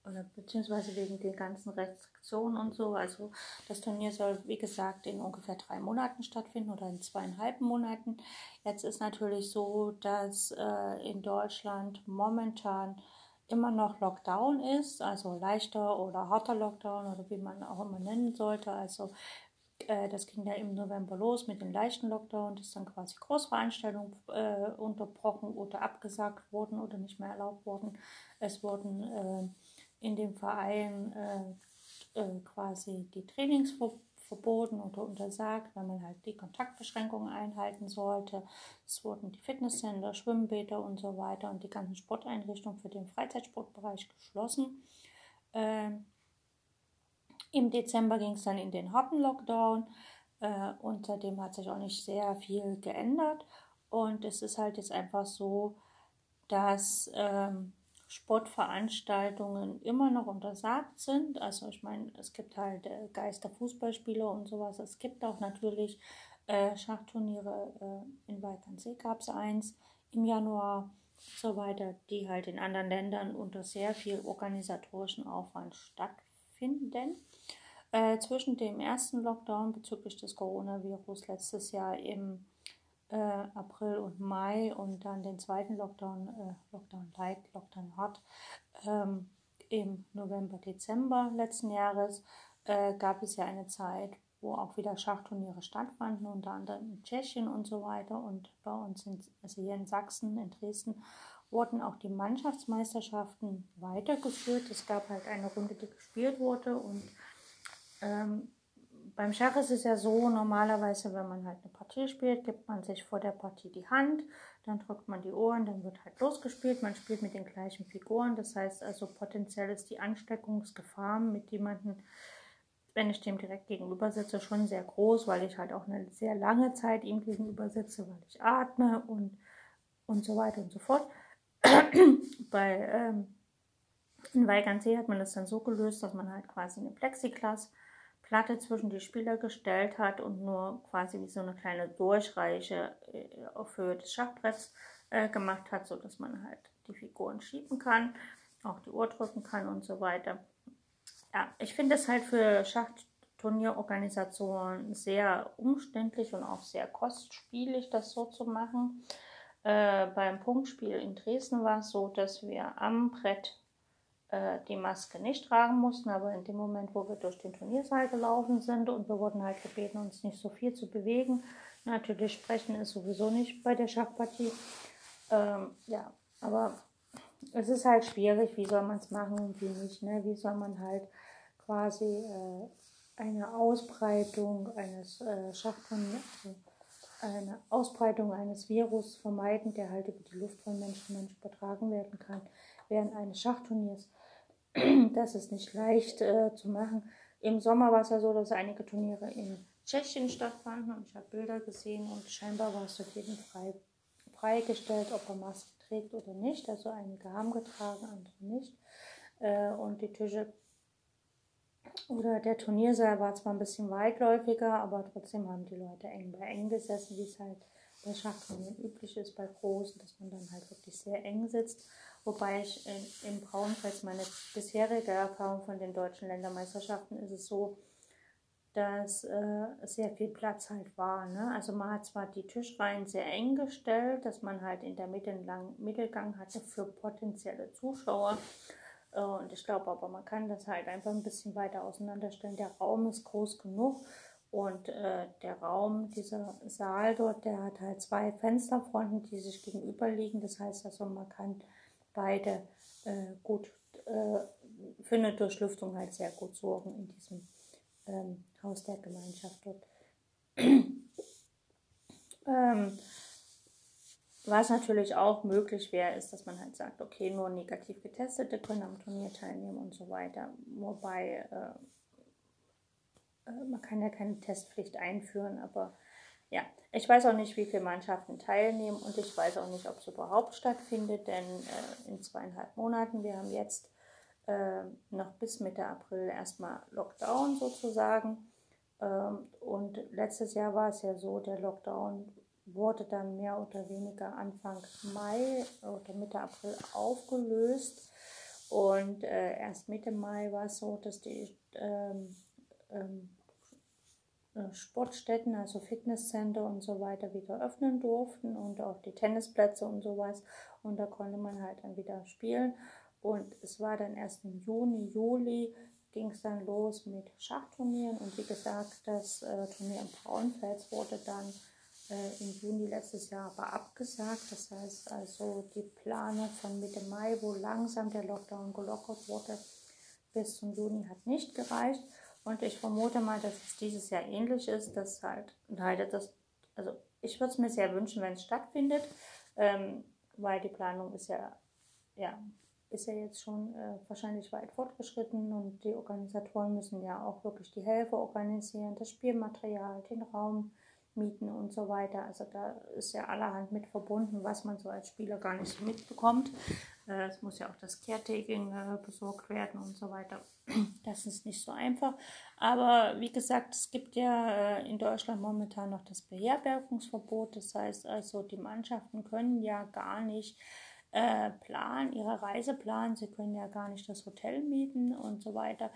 oder beziehungsweise wegen den ganzen Restriktionen und so. Also das Turnier soll, wie gesagt, in ungefähr drei Monaten stattfinden oder in zweieinhalb Monaten. Jetzt ist natürlich so, dass äh, in Deutschland momentan immer noch Lockdown ist, also leichter oder harter Lockdown oder wie man auch immer nennen sollte. Also äh, das ging ja im November los mit dem leichten Lockdown, dass dann quasi Großveranstaltungen äh, unterbrochen oder abgesagt wurden oder nicht mehr erlaubt wurden. Es wurden äh, in dem Verein äh, äh, quasi die Trainings verboten oder untersagt, weil man halt die Kontaktbeschränkungen einhalten sollte. Es wurden die Fitnesscenter, Schwimmbäder und so weiter und die ganzen Sporteinrichtungen für den Freizeitsportbereich geschlossen. Ähm, Im Dezember ging es dann in den harten Lockdown äh, und seitdem hat sich auch nicht sehr viel geändert. Und es ist halt jetzt einfach so, dass ähm, Sportveranstaltungen immer noch untersagt sind. Also ich meine, es gibt halt äh, Geisterfußballspiele und sowas. Es gibt auch natürlich äh, Schachturniere. Äh, in Walkernsee gab es eins im Januar und so weiter, die halt in anderen Ländern unter sehr viel organisatorischen Aufwand stattfinden. Äh, zwischen dem ersten Lockdown bezüglich des Coronavirus letztes Jahr im äh, April und Mai und dann den zweiten Lockdown, äh, Lockdown Light, Lockdown Hot ähm, im November, Dezember letzten Jahres äh, gab es ja eine Zeit, wo auch wieder Schachturniere stattfanden, unter anderem in Tschechien und so weiter. Und bei uns, in, also hier in Sachsen, in Dresden, wurden auch die Mannschaftsmeisterschaften weitergeführt. Es gab halt eine Runde, die gespielt wurde und ähm, beim Schach ist es ja so, normalerweise, wenn man halt eine Partie spielt, gibt man sich vor der Partie die Hand, dann drückt man die Ohren, dann wird halt losgespielt. Man spielt mit den gleichen Figuren. Das heißt also, potenziell ist die Ansteckungsgefahr mit jemandem, wenn ich dem direkt gegenüber sitze, schon sehr groß, weil ich halt auch eine sehr lange Zeit ihm gegenüber sitze, weil ich atme und, und so weiter und so fort. Bei ähm, Weigernsee hat man das dann so gelöst, dass man halt quasi eine Plexiglas Platte zwischen die Spieler gestellt hat und nur quasi wie so eine kleine Durchreiche äh, auf Höhe des Schachbretts äh, gemacht hat, sodass man halt die Figuren schieben kann, auch die Uhr drücken kann und so weiter. Ja, ich finde es halt für Schachturnierorganisationen sehr umständlich und auch sehr kostspielig, das so zu machen. Äh, beim Punktspiel in Dresden war es so, dass wir am Brett äh, die Maske nicht tragen mussten, aber in dem Moment, wo wir durch den Turniersaal gelaufen sind und wir wurden halt gebeten, uns nicht so viel zu bewegen, natürlich sprechen ist sowieso nicht bei der Schachpartie. Ähm, ja, aber es ist halt schwierig, wie soll man es machen und wie nicht, ne? Wie soll man halt quasi äh, eine Ausbreitung eines äh, Schachturniers, also eine Ausbreitung eines Virus vermeiden, der halt über die Luft von Mensch zu Mensch übertragen werden kann, während eines Schachturniers. Das ist nicht leicht äh, zu machen. Im Sommer war es ja so, dass einige Turniere in Tschechien stattfanden und ich habe Bilder gesehen und scheinbar war es dort jedem frei, freigestellt, ob er Maske trägt oder nicht. Also einige haben getragen, andere nicht. Äh, und die Tische oder der Turniersaal war zwar ein bisschen weitläufiger, aber trotzdem haben die Leute eng bei eng gesessen, wie es halt bei Schachturnieren üblich ist, bei großen, dass man dann halt wirklich sehr eng sitzt. Wobei ich in, im Braunfels meine bisherige Erfahrung von den deutschen Ländermeisterschaften ist es so, dass äh, sehr viel Platz halt war. Ne? Also man hat zwar die Tischreihen sehr eng gestellt, dass man halt in der Mitte einen langen Mittelgang hatte für potenzielle Zuschauer. Äh, und ich glaube aber, man kann das halt einfach ein bisschen weiter auseinanderstellen. Der Raum ist groß genug und äh, der Raum, dieser Saal dort, der hat halt zwei Fensterfronten, die sich gegenüber liegen. Das heißt also, man kann beide äh, gut äh, für eine Durchlüftung halt sehr gut sorgen in diesem ähm, Haus der Gemeinschaft dort. ähm, was natürlich auch möglich wäre, ist, dass man halt sagt, okay, nur negativ Getestete können am Turnier teilnehmen und so weiter. Wobei äh, man kann ja keine Testpflicht einführen, aber ja, ich weiß auch nicht, wie viele Mannschaften teilnehmen und ich weiß auch nicht, ob es überhaupt stattfindet, denn äh, in zweieinhalb Monaten, wir haben jetzt äh, noch bis Mitte April erstmal Lockdown sozusagen. Ähm, und letztes Jahr war es ja so, der Lockdown wurde dann mehr oder weniger Anfang Mai oder Mitte April aufgelöst. Und äh, erst Mitte Mai war es so, dass die ähm, ähm, äh, Sportstätten, also Fitnesscenter und so weiter wieder öffnen durften und auch die Tennisplätze und sowas. Und da konnte man halt dann wieder spielen. Und es war dann erst im Juni, Juli ging es dann los mit Schachturnieren. Und wie gesagt, das äh, Turnier im Braunfels wurde dann äh, im Juni letztes Jahr aber abgesagt. Das heißt also die Planung von Mitte Mai, wo langsam der Lockdown gelockert wurde, bis zum Juni hat nicht gereicht. Und ich vermute mal, dass es dieses Jahr ähnlich ist, dass halt, halt das, also ich würde es mir sehr wünschen, wenn es stattfindet, ähm, weil die Planung ist ja, ja, ist ja jetzt schon äh, wahrscheinlich weit fortgeschritten und die Organisatoren müssen ja auch wirklich die Helfer organisieren, das Spielmaterial, den Raum mieten und so weiter. Also da ist ja allerhand mit verbunden, was man so als Spieler gar nicht mitbekommt. Äh, es muss ja auch das Caretaking äh, besorgt werden und so weiter. Das ist nicht so einfach. Aber wie gesagt, es gibt ja äh, in Deutschland momentan noch das Beherbergungsverbot. Das heißt also, die Mannschaften können ja gar nicht planen, ihre Reise planen. Sie können ja gar nicht das Hotel mieten und so weiter.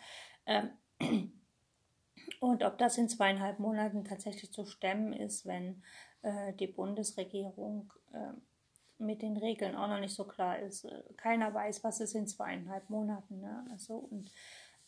Ähm, und ob das in zweieinhalb Monaten tatsächlich zu stemmen ist, wenn die Bundesregierung mit den Regeln auch noch nicht so klar ist. Keiner weiß, was ist in zweieinhalb Monaten. Ne? Also, und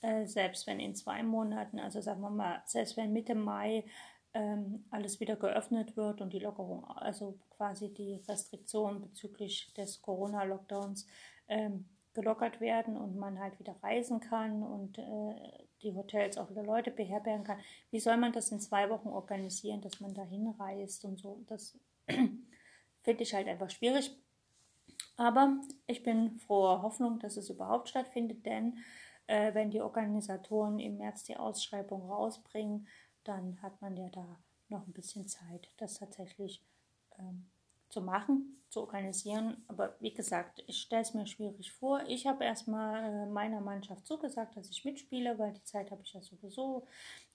äh, selbst wenn in zwei Monaten, also sagen wir mal, selbst wenn Mitte Mai ähm, alles wieder geöffnet wird und die Lockerung, also quasi die Restriktionen bezüglich des Corona-Lockdowns ähm, gelockert werden und man halt wieder reisen kann und äh, die Hotels auch wieder Leute beherbergen kann. Wie soll man das in zwei Wochen organisieren, dass man da hinreist und so? Das finde ich halt einfach schwierig. Aber ich bin froher Hoffnung, dass es überhaupt stattfindet, denn äh, wenn die Organisatoren im März die Ausschreibung rausbringen, dann hat man ja da noch ein bisschen Zeit, das tatsächlich ähm, zu machen, zu organisieren. Aber wie gesagt, ich stelle es mir schwierig vor. Ich habe erstmal äh, meiner Mannschaft zugesagt, dass ich mitspiele, weil die Zeit habe ich ja sowieso.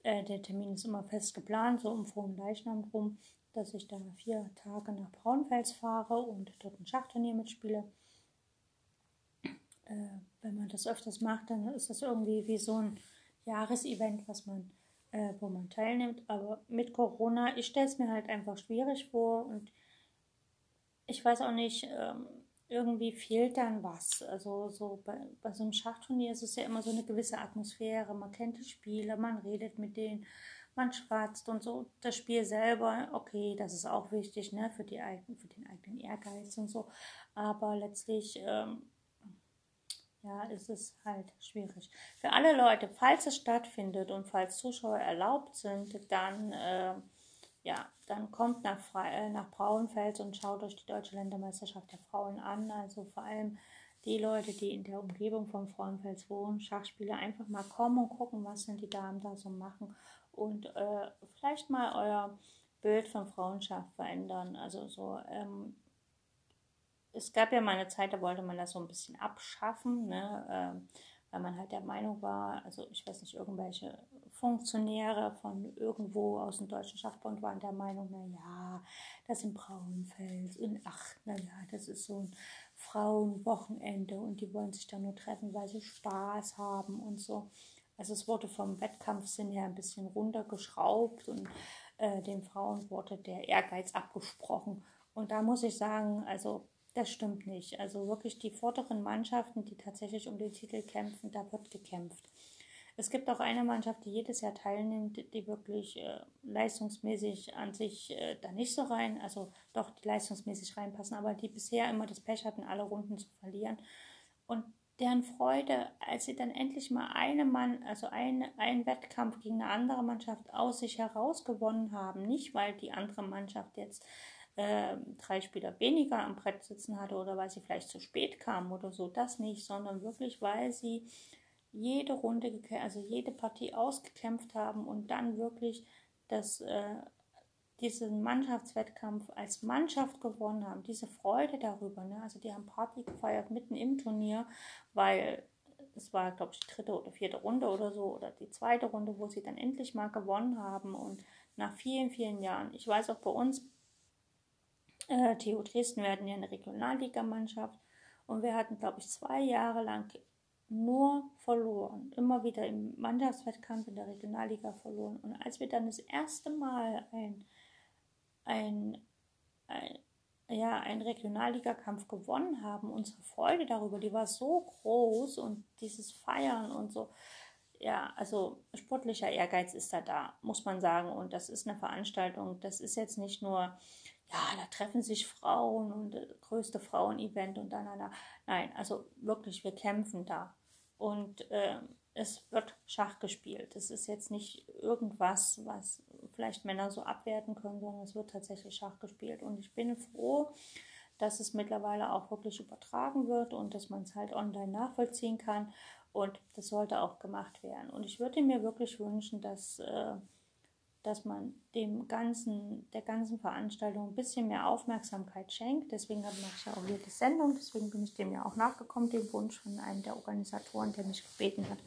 Äh, der Termin ist immer fest geplant, so um frohen Leichnam rum dass ich da vier Tage nach Braunfels fahre und dort ein Schachturnier mitspiele. Äh, wenn man das öfters macht, dann ist das irgendwie wie so ein Jahresevent, was man, äh, wo man teilnimmt. Aber mit Corona, ich stelle es mir halt einfach schwierig vor und ich weiß auch nicht, ähm, irgendwie fehlt dann was. Also so bei, bei so einem Schachturnier ist es ja immer so eine gewisse Atmosphäre. Man kennt die Spieler, man redet mit denen man schwatzt und so. Das Spiel selber, okay, das ist auch wichtig, ne, für, die für den eigenen Ehrgeiz und so. Aber letztlich, ähm, ja, ist es halt schwierig. Für alle Leute, falls es stattfindet und falls Zuschauer erlaubt sind, dann, äh, ja, dann kommt nach, Fre äh, nach Braunfels und schaut euch die Deutsche Ländermeisterschaft der Frauen an. Also vor allem die Leute, die in der Umgebung von Frauenfels wohnen, Schachspieler, einfach mal kommen und gucken, was denn die Damen da so machen und äh, vielleicht mal euer Bild von Frauenschaft verändern. Also so, ähm, es gab ja mal eine Zeit, da wollte man das so ein bisschen abschaffen, ne? Ähm, weil man halt der Meinung war, also ich weiß nicht, irgendwelche Funktionäre von irgendwo aus dem Deutschen Schachbund waren der Meinung, na ja, das sind Braunfels und ach, na ja, das ist so ein Frauenwochenende und die wollen sich da nur treffen, weil sie Spaß haben und so. Also es wurde vom Wettkampfsinn her ein bisschen runtergeschraubt und äh, den Frauen wurde der Ehrgeiz abgesprochen. Und da muss ich sagen, also das stimmt nicht. Also wirklich die vorderen Mannschaften, die tatsächlich um den Titel kämpfen, da wird gekämpft. Es gibt auch eine Mannschaft, die jedes Jahr teilnimmt, die wirklich äh, leistungsmäßig an sich äh, da nicht so rein, also doch die leistungsmäßig reinpassen, aber die bisher immer das Pech hatten, alle Runden zu verlieren. Und deren Freude, als sie dann endlich mal eine Mann, also ein, ein Wettkampf gegen eine andere Mannschaft aus sich heraus gewonnen haben, nicht weil die andere Mannschaft jetzt äh, drei Spieler weniger am Brett sitzen hatte oder weil sie vielleicht zu spät kamen oder so, das nicht, sondern wirklich, weil sie jede Runde, also jede Partie ausgekämpft haben und dann wirklich das äh, diesen Mannschaftswettkampf als Mannschaft gewonnen haben, diese Freude darüber, ne? also die haben Party gefeiert mitten im Turnier, weil es war, glaube ich, die dritte oder vierte Runde oder so, oder die zweite Runde, wo sie dann endlich mal gewonnen haben und nach vielen, vielen Jahren, ich weiß auch bei uns, äh, TU Dresden, wir hatten ja eine Regionalligamannschaft und wir hatten, glaube ich, zwei Jahre lang nur verloren. Immer wieder im Mannschaftswettkampf in der Regionalliga verloren. Und als wir dann das erste Mal ein ein, ein, ja, einen Regionalligakampf gewonnen haben, unsere Freude darüber, die war so groß und dieses Feiern und so, ja, also sportlicher Ehrgeiz ist da da, muss man sagen. Und das ist eine Veranstaltung, das ist jetzt nicht nur, ja, da treffen sich Frauen und das größte Frauenevent und dann, nein, also wirklich, wir kämpfen da. Und äh, es wird Schach gespielt. Es ist jetzt nicht irgendwas, was vielleicht Männer so abwerten können, sondern es wird tatsächlich Schach gespielt. Und ich bin froh, dass es mittlerweile auch wirklich übertragen wird und dass man es halt online nachvollziehen kann. Und das sollte auch gemacht werden. Und ich würde mir wirklich wünschen, dass, äh, dass man dem ganzen, der ganzen Veranstaltung ein bisschen mehr Aufmerksamkeit schenkt. Deswegen mache ich ja auch hier die Sendung. Deswegen bin ich dem ja auch nachgekommen, dem Wunsch von einem der Organisatoren, der mich gebeten hat,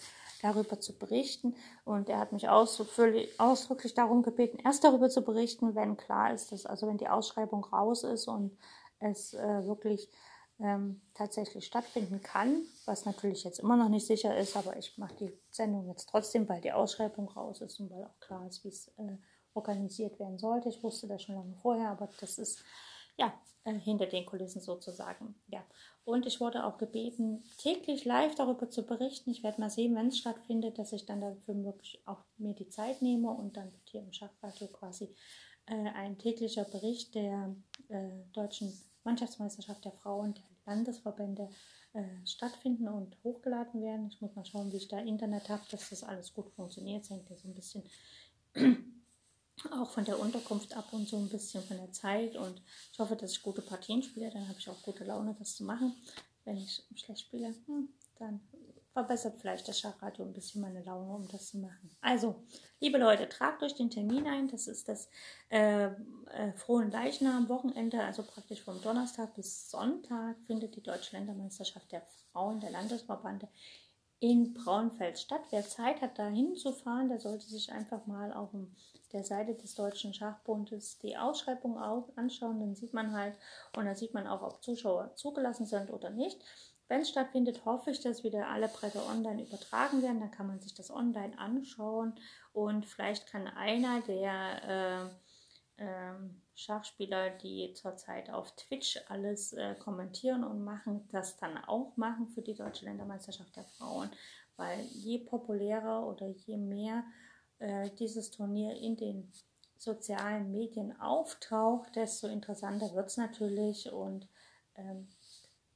darüber zu berichten. Und er hat mich ausdrücklich darum gebeten, erst darüber zu berichten, wenn klar ist, dass also wenn die Ausschreibung raus ist und es äh, wirklich ähm, tatsächlich stattfinden kann, was natürlich jetzt immer noch nicht sicher ist, aber ich mache die Sendung jetzt trotzdem, weil die Ausschreibung raus ist und weil auch klar ist, wie es äh, organisiert werden sollte. Ich wusste das schon lange vorher, aber das ist ja äh, hinter den Kulissen sozusagen. Ja, und ich wurde auch gebeten, täglich live darüber zu berichten. Ich werde mal sehen, wenn es stattfindet, dass ich dann dafür wirklich auch mir die Zeit nehme und dann hier im Schachradio quasi äh, ein täglicher Bericht der äh, deutschen Mannschaftsmeisterschaft der Frauen der Landesverbände äh, stattfinden und hochgeladen werden. Ich muss mal schauen, wie ich da Internet habe, dass das alles gut funktioniert. Das hängt ja so ein bisschen auch von der Unterkunft ab und so ein bisschen von der Zeit. Und ich hoffe, dass ich gute Partien spiele. Dann habe ich auch gute Laune, das zu machen. Wenn ich schlecht spiele, hm, dann verbessert vielleicht das Schachradio ein bisschen meine Laune, um das zu machen. Also, liebe Leute, tragt euch den Termin ein. Das ist das äh, äh, Frohen Leichnam Wochenende, also praktisch vom Donnerstag bis Sonntag findet die Deutsche Ländermeisterschaft der Frauen der Landesverbände in Braunfeld statt. Wer Zeit hat, da hinzufahren, der sollte sich einfach mal auf der Seite des Deutschen Schachbundes die Ausschreibung anschauen. Dann sieht man halt und dann sieht man auch, ob Zuschauer zugelassen sind oder nicht. Wenn es stattfindet, hoffe ich, dass wieder alle Bretter online übertragen werden. Dann kann man sich das online anschauen und vielleicht kann einer der äh, äh, Schachspieler, die zurzeit auf Twitch alles äh, kommentieren und machen, das dann auch machen für die Deutsche Ländermeisterschaft der Frauen. Weil je populärer oder je mehr äh, dieses Turnier in den sozialen Medien auftaucht, desto interessanter wird es natürlich und ähm,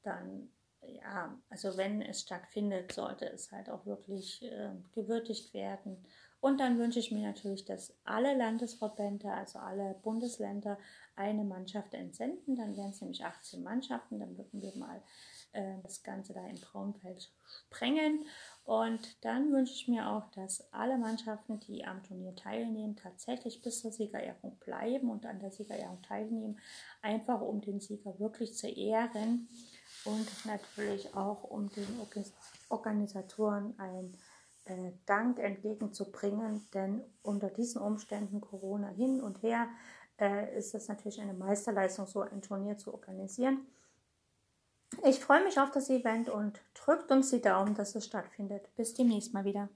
dann, ja, also wenn es stattfindet, sollte es halt auch wirklich äh, gewürdigt werden und dann wünsche ich mir natürlich, dass alle Landesverbände, also alle Bundesländer, eine Mannschaft entsenden. Dann wären es nämlich 18 Mannschaften. Dann würden wir mal äh, das Ganze da in Braunfeld sprengen. Und dann wünsche ich mir auch, dass alle Mannschaften, die am Turnier teilnehmen, tatsächlich bis zur Siegerehrung bleiben und an der Siegerehrung teilnehmen, einfach um den Sieger wirklich zu ehren und natürlich auch um den Organisatoren ein äh, Dank entgegenzubringen, denn unter diesen Umständen Corona hin und her äh, ist es natürlich eine Meisterleistung, so ein Turnier zu organisieren. Ich freue mich auf das Event und drückt uns die Daumen, dass es stattfindet. Bis demnächst mal wieder.